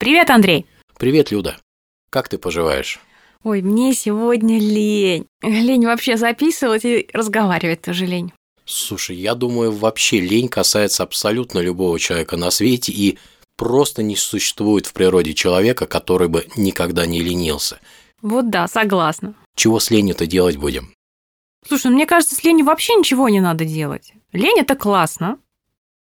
Привет, Андрей. Привет, Люда. Как ты поживаешь? Ой, мне сегодня лень. Лень вообще записывать и разговаривать тоже лень. Слушай, я думаю, вообще лень касается абсолютно любого человека на свете, и просто не существует в природе человека, который бы никогда не ленился. Вот да, согласна. Чего с ленью-то делать будем? Слушай, ну мне кажется, с ленью вообще ничего не надо делать. Лень это классно.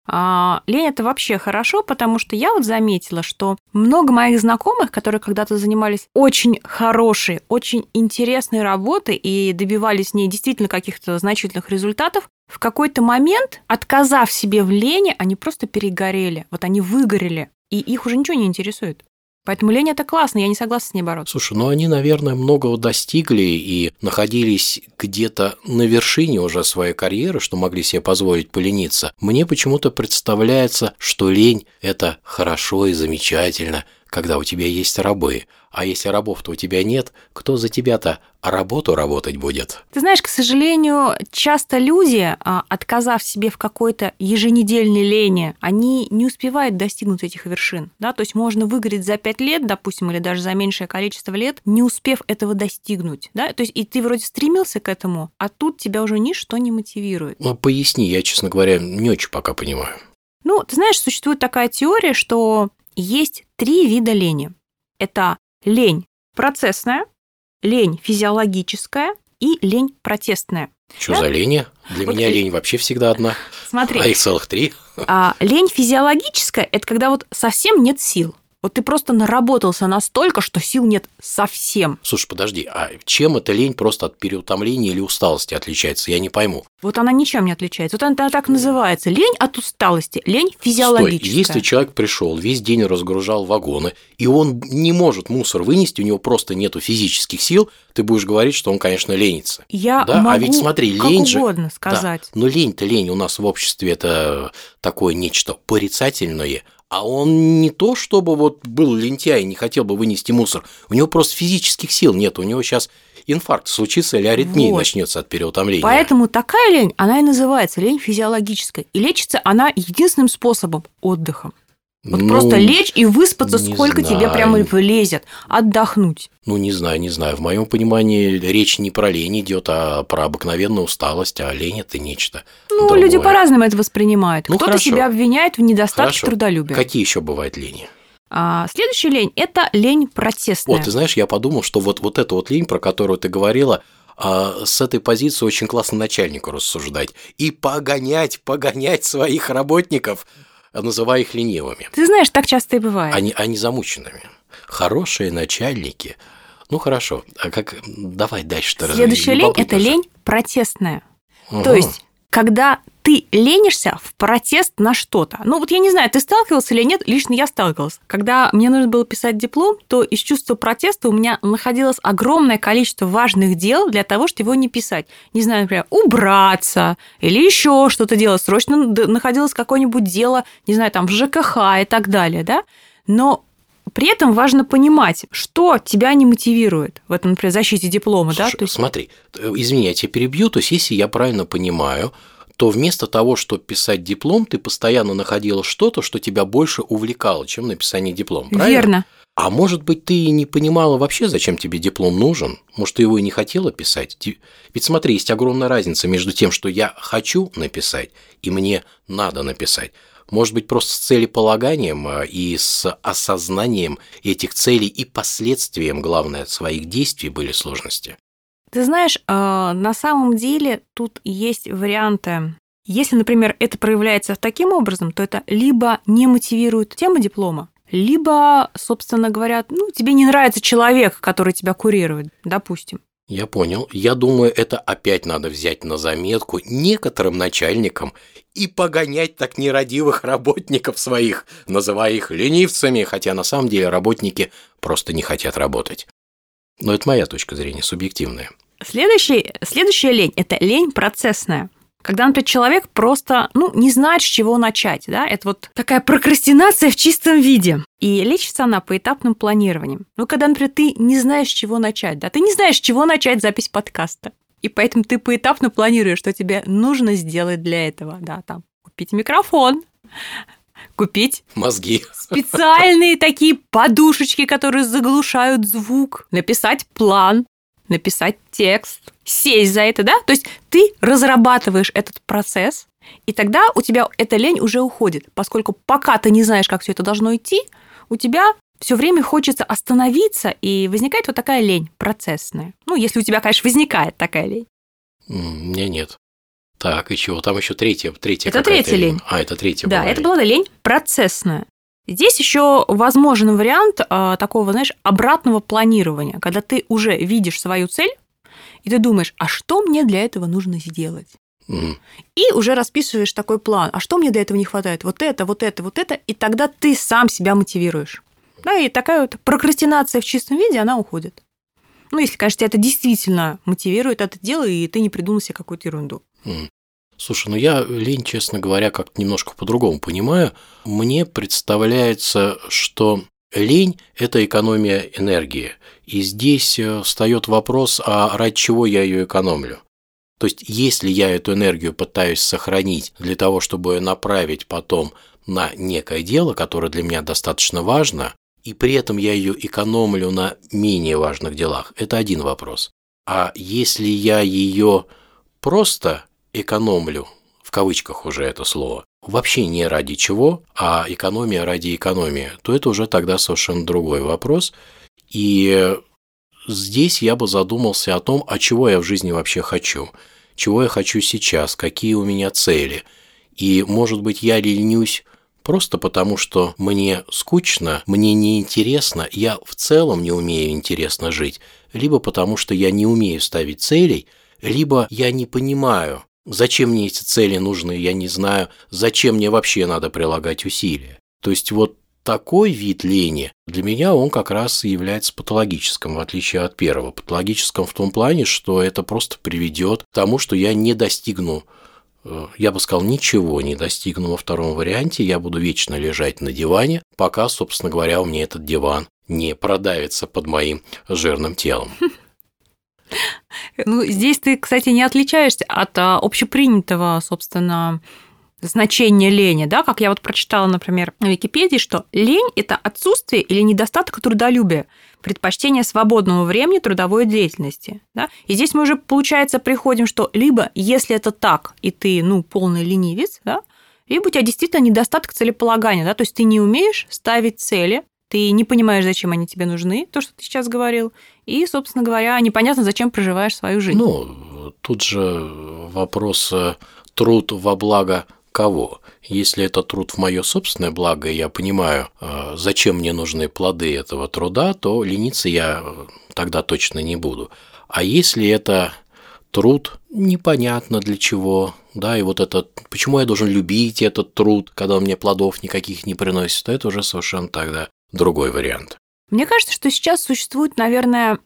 А, лень это вообще хорошо, потому что я вот заметила, что много моих знакомых, которые когда-то занимались очень хорошей, очень интересной работой и добивались с ней действительно каких-то значительных результатов, в какой-то момент, отказав себе в лени, они просто перегорели. Вот они выгорели, и их уже ничего не интересует. Поэтому лень это классно, я не согласна с ней бороться. Слушай, ну они, наверное, многого достигли и находились где-то на вершине уже своей карьеры, что могли себе позволить полениться. Мне почему-то представляется, что лень – это хорошо и замечательно, когда у тебя есть рабы. А если рабов-то у тебя нет, кто за тебя-то работу работать будет? Ты знаешь, к сожалению, часто люди, а, отказав себе в какой-то еженедельной лени, они не успевают достигнуть этих вершин. Да? То есть можно выгореть за пять лет, допустим, или даже за меньшее количество лет, не успев этого достигнуть. Да? То есть и ты вроде стремился к этому, а тут тебя уже ничто не мотивирует. Ну, поясни, я, честно говоря, не очень пока понимаю. Ну, ты знаешь, существует такая теория, что есть три вида лени. Это лень процессная, лень физиологическая и лень протестная. Что да? за лень? Для вот меня лень вообще всегда одна. Смотри. А их целых три. А, лень физиологическая – это когда вот совсем нет сил. Вот ты просто наработался настолько, что сил нет совсем. Слушай, подожди, а чем эта лень просто от переутомления или усталости отличается? Я не пойму. Вот она ничем не отличается. Вот она так называется. Лень от усталости, лень физиологическая. Стой, если человек пришел, весь день разгружал вагоны, и он не может мусор вынести, у него просто нету физических сил, ты будешь говорить, что он, конечно, ленится. Я да? могу а ведь смотри, как лень же... угодно сказать. Да, но лень-то лень у нас в обществе это такое нечто порицательное, а он не то, чтобы вот был лентяй и не хотел бы вынести мусор. У него просто физических сил нет. У него сейчас инфаркт случится или аритмия вот. начнется от переутомления. Поэтому такая лень, она и называется лень физиологическая. И лечится она единственным способом – отдыхом. Вот ну, просто лечь и выспаться, сколько знаю. тебе прямо влезет, отдохнуть. Ну, не знаю, не знаю. В моем понимании речь не про лень идет, а про обыкновенную усталость, а лень это нечто. Ну, другое. люди по-разному это воспринимают. Ну, Кто-то хорошо. себя обвиняет в недостатке Хорошо. трудолюбия. Какие еще бывают лени? А, следующая лень – это лень протестная. Вот, ты знаешь, я подумал, что вот, вот эта вот лень, про которую ты говорила, а, с этой позиции очень классно начальнику рассуждать и погонять, погонять своих работников – называя их ленивыми. Ты знаешь, так часто и бывает. Они, они замученными. Хорошие начальники. Ну хорошо, а как давай дальше Следующая лень это лень протестная. Угу. То есть, когда ты ленишься в протест на что-то. Ну вот я не знаю, ты сталкивался или нет, лично я сталкивалась. Когда мне нужно было писать диплом, то из чувства протеста у меня находилось огромное количество важных дел для того, чтобы его не писать. Не знаю, например, убраться или еще что-то делать. Срочно находилось какое-нибудь дело, не знаю, там в ЖКХ и так далее, да? Но при этом важно понимать, что тебя не мотивирует в этом, например, защите диплома. Слушай, да? То есть... Смотри, э, извини, я тебя перебью. То есть, если я правильно понимаю, то вместо того, чтобы писать диплом, ты постоянно находила что-то, что тебя больше увлекало, чем написание диплома. Правильно? Верно. А может быть, ты не понимала вообще, зачем тебе диплом нужен? Может, ты его и не хотела писать? Ведь смотри, есть огромная разница между тем, что я хочу написать, и мне надо написать. Может быть, просто с целеполаганием а, и с осознанием этих целей и последствием, главное, своих действий были сложности. Ты знаешь, а, на самом деле тут есть варианты. Если, например, это проявляется таким образом, то это либо не мотивирует тему диплома, либо, собственно говоря, ну, тебе не нравится человек, который тебя курирует, допустим. Я понял. Я думаю, это опять надо взять на заметку некоторым начальникам и погонять так нерадивых работников своих, называя их ленивцами, хотя на самом деле работники просто не хотят работать. Но это моя точка зрения, субъективная. Следующий, следующая лень – это лень процессная. Когда, например, человек просто ну, не знает, с чего начать. Да? Это вот такая прокрастинация в чистом виде. И лечится она по этапным планированиям. Ну, когда, например, ты не знаешь, с чего начать. Да? Ты не знаешь, с чего начать запись подкаста. И поэтому ты поэтапно планируешь, что тебе нужно сделать для этого. Да, там, купить микрофон, купить Мозги. специальные такие подушечки, которые заглушают звук, написать план, написать текст, сесть за это, да? То есть ты разрабатываешь этот процесс, и тогда у тебя эта лень уже уходит, поскольку пока ты не знаешь, как все это должно идти, у тебя все время хочется остановиться, и возникает вот такая лень процессная. Ну, если у тебя, конечно, возникает такая лень. У меня нет. Так, и чего? Там еще третья, третья Это третья лень. А, это третья Да, была это лень. была лень процессная. Здесь еще возможен вариант а, такого, знаешь, обратного планирования, когда ты уже видишь свою цель, и ты думаешь, а что мне для этого нужно сделать? Мгм. И уже расписываешь такой план. А что мне для этого не хватает? Вот это, вот это, вот это. И тогда ты сам себя мотивируешь. Да, и такая вот прокрастинация в чистом виде, она уходит. Ну, если, конечно, тебя это действительно мотивирует это дело, и ты не придумал себе какую-то ерунду. М. Слушай, ну я лень, честно говоря, как-то немножко по-другому понимаю. Мне представляется, что лень – это экономия энергии. И здесь э, встает вопрос, а ради чего я ее экономлю? То есть, если я эту энергию пытаюсь сохранить для того, чтобы ее направить потом на некое дело, которое для меня достаточно важно, и при этом я ее экономлю на менее важных делах, это один вопрос. А если я ее просто экономлю, в кавычках уже это слово, вообще не ради чего, а экономия ради экономии, то это уже тогда совершенно другой вопрос. И здесь я бы задумался о том, а чего я в жизни вообще хочу, чего я хочу сейчас, какие у меня цели. И, может быть, я ленюсь просто потому, что мне скучно, мне неинтересно, я в целом не умею интересно жить, либо потому, что я не умею ставить целей, либо я не понимаю, зачем мне эти цели нужны, я не знаю, зачем мне вообще надо прилагать усилия. То есть вот такой вид лени для меня он как раз и является патологическим, в отличие от первого. Патологическим в том плане, что это просто приведет к тому, что я не достигну э, я бы сказал, ничего не достигну во втором варианте, я буду вечно лежать на диване, пока, собственно говоря, у меня этот диван не продавится под моим жирным телом. Ну, здесь ты, кстати, не отличаешься от а, общепринятого, собственно, значения лени, да, как я вот прочитала, например, на Википедии, что лень – это отсутствие или недостаток трудолюбия, предпочтение свободного времени трудовой деятельности, да. И здесь мы уже, получается, приходим, что либо, если это так, и ты, ну, полный ленивец, да, либо у тебя действительно недостаток целеполагания, да, то есть ты не умеешь ставить цели, ты не понимаешь, зачем они тебе нужны, то, что ты сейчас говорил, и, собственно говоря, непонятно, зачем проживаешь свою жизнь. Ну, тут же вопрос э, труд во благо кого? Если это труд в мое собственное благо, и я понимаю, э, зачем мне нужны плоды этого труда, то лениться я э, тогда точно не буду. А если это труд непонятно для чего, да, и вот этот, почему я должен любить этот труд, когда он мне плодов никаких не приносит, то это уже совершенно тогда другой вариант. Мне кажется, что сейчас существует, наверное,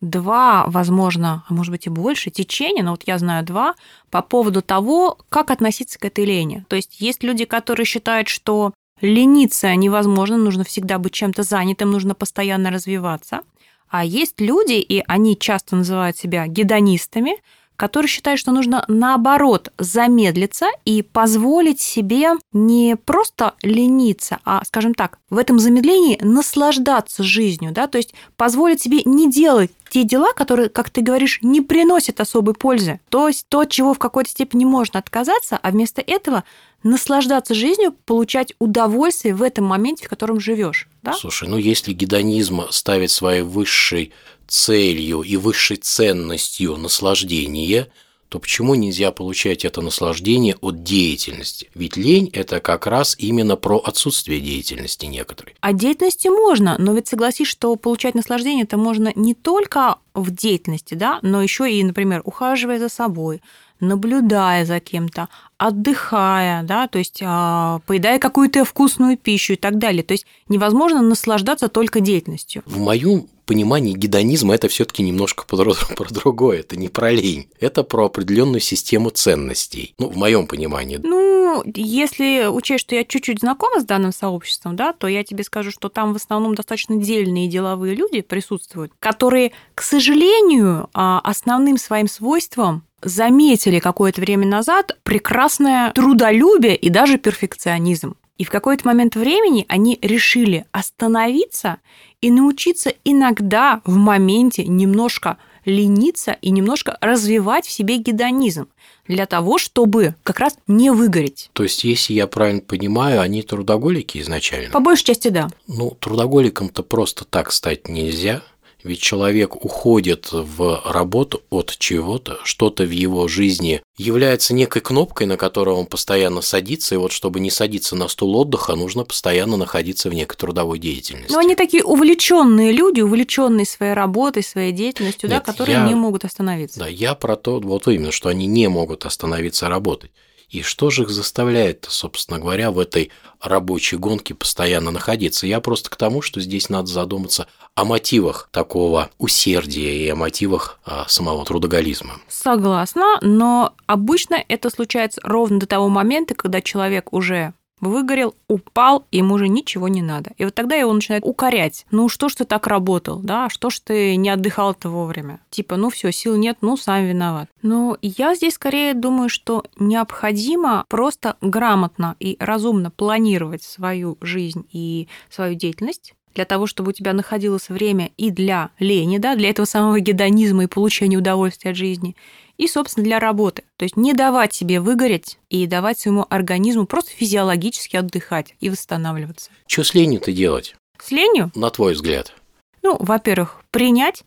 два, возможно, а может быть и больше течения, но вот я знаю два, по поводу того, как относиться к этой лени. То есть есть люди, которые считают, что лениться невозможно, нужно всегда быть чем-то занятым, нужно постоянно развиваться. А есть люди, и они часто называют себя гедонистами, которые считают, что нужно наоборот замедлиться и позволить себе не просто лениться, а, скажем так, в этом замедлении наслаждаться жизнью, да, то есть позволить себе не делать те дела, которые, как ты говоришь, не приносят особой пользы. То есть то, чего в какой-то степени можно отказаться, а вместо этого наслаждаться жизнью, получать удовольствие в этом моменте, в котором живешь. Да? Слушай, ну если гедонизм ставит своей высшей целью и высшей ценностью наслаждение, то почему нельзя получать это наслаждение от деятельности? Ведь лень – это как раз именно про отсутствие деятельности некоторой. О деятельности можно, но ведь согласись, что получать наслаждение это можно не только в деятельности, да, но еще и, например, ухаживая за собой, наблюдая за кем-то, отдыхая, да, то есть а, поедая какую-то вкусную пищу и так далее. То есть невозможно наслаждаться только деятельностью. В моем понимании гедонизма это все-таки немножко про, про другое. Это не про лень. Это про определенную систему ценностей. Ну, в моем понимании. Ну, если учесть, что я чуть-чуть знакома с данным сообществом, да, то я тебе скажу, что там в основном достаточно дельные деловые люди присутствуют, которые, к сожалению, а, основным своим свойством заметили какое-то время назад прекрасное трудолюбие и даже перфекционизм. И в какой-то момент времени они решили остановиться и научиться иногда в моменте немножко лениться и немножко развивать в себе гедонизм для того, чтобы как раз не выгореть. То есть, если я правильно понимаю, они трудоголики изначально? По большей части, да. Ну, трудоголиком-то просто так стать нельзя – ведь человек уходит в работу от чего-то, что-то в его жизни является некой кнопкой, на которую он постоянно садится, и вот чтобы не садиться на стул отдыха, нужно постоянно находиться в некой трудовой деятельности. Но они такие увлеченные люди, увлеченные своей работой, своей деятельностью, Нет, да, которые я, не могут остановиться. Да, я про то, вот именно, что они не могут остановиться работать. И что же их заставляет, собственно говоря, в этой рабочей гонке постоянно находиться? Я просто к тому, что здесь надо задуматься о мотивах такого усердия и о мотивах а, самого трудоголизма. Согласна, но обычно это случается ровно до того момента, когда человек уже выгорел, упал, и ему уже ничего не надо. И вот тогда его начинают укорять. Ну что ж ты так работал, да, что ж ты не отдыхал-то вовремя? Типа, ну все, сил нет, ну сам виноват. Но я здесь скорее думаю, что необходимо просто грамотно и разумно планировать свою жизнь и свою деятельность, для того, чтобы у тебя находилось время и для лени, да, для этого самого гедонизма и получения удовольствия от жизни, и, собственно, для работы. То есть не давать себе выгореть и давать своему организму просто физиологически отдыхать и восстанавливаться. Что с ленью-то делать? С ленью? На твой взгляд. Ну, во-первых, принять.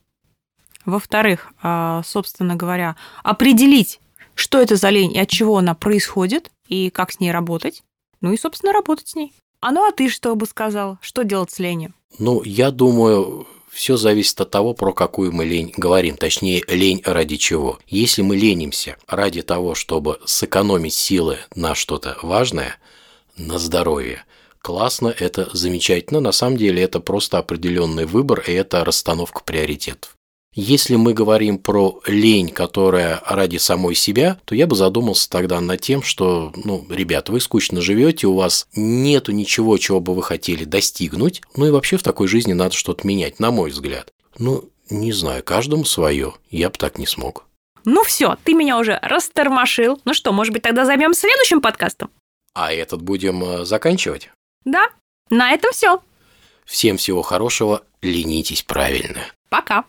Во-вторых, а, собственно говоря, определить, что это за лень и от чего она происходит, и как с ней работать. Ну и, собственно, работать с ней. А ну а ты что бы сказал? Что делать с ленью? Ну, я думаю, все зависит от того, про какую мы лень говорим, точнее, лень ради чего. Если мы ленимся ради того, чтобы сэкономить силы на что-то важное, на здоровье, классно, это замечательно. На самом деле это просто определенный выбор, и это расстановка приоритетов. Если мы говорим про лень, которая ради самой себя, то я бы задумался тогда над тем, что, ну, ребят, вы скучно живете, у вас нету ничего, чего бы вы хотели достигнуть, ну и вообще в такой жизни надо что-то менять, на мой взгляд. Ну, не знаю, каждому свое, я бы так не смог. Ну все, ты меня уже растормошил. Ну что, может быть, тогда займемся следующим подкастом? А этот будем э, заканчивать? Да, на этом все. Всем всего хорошего, ленитесь правильно. Пока.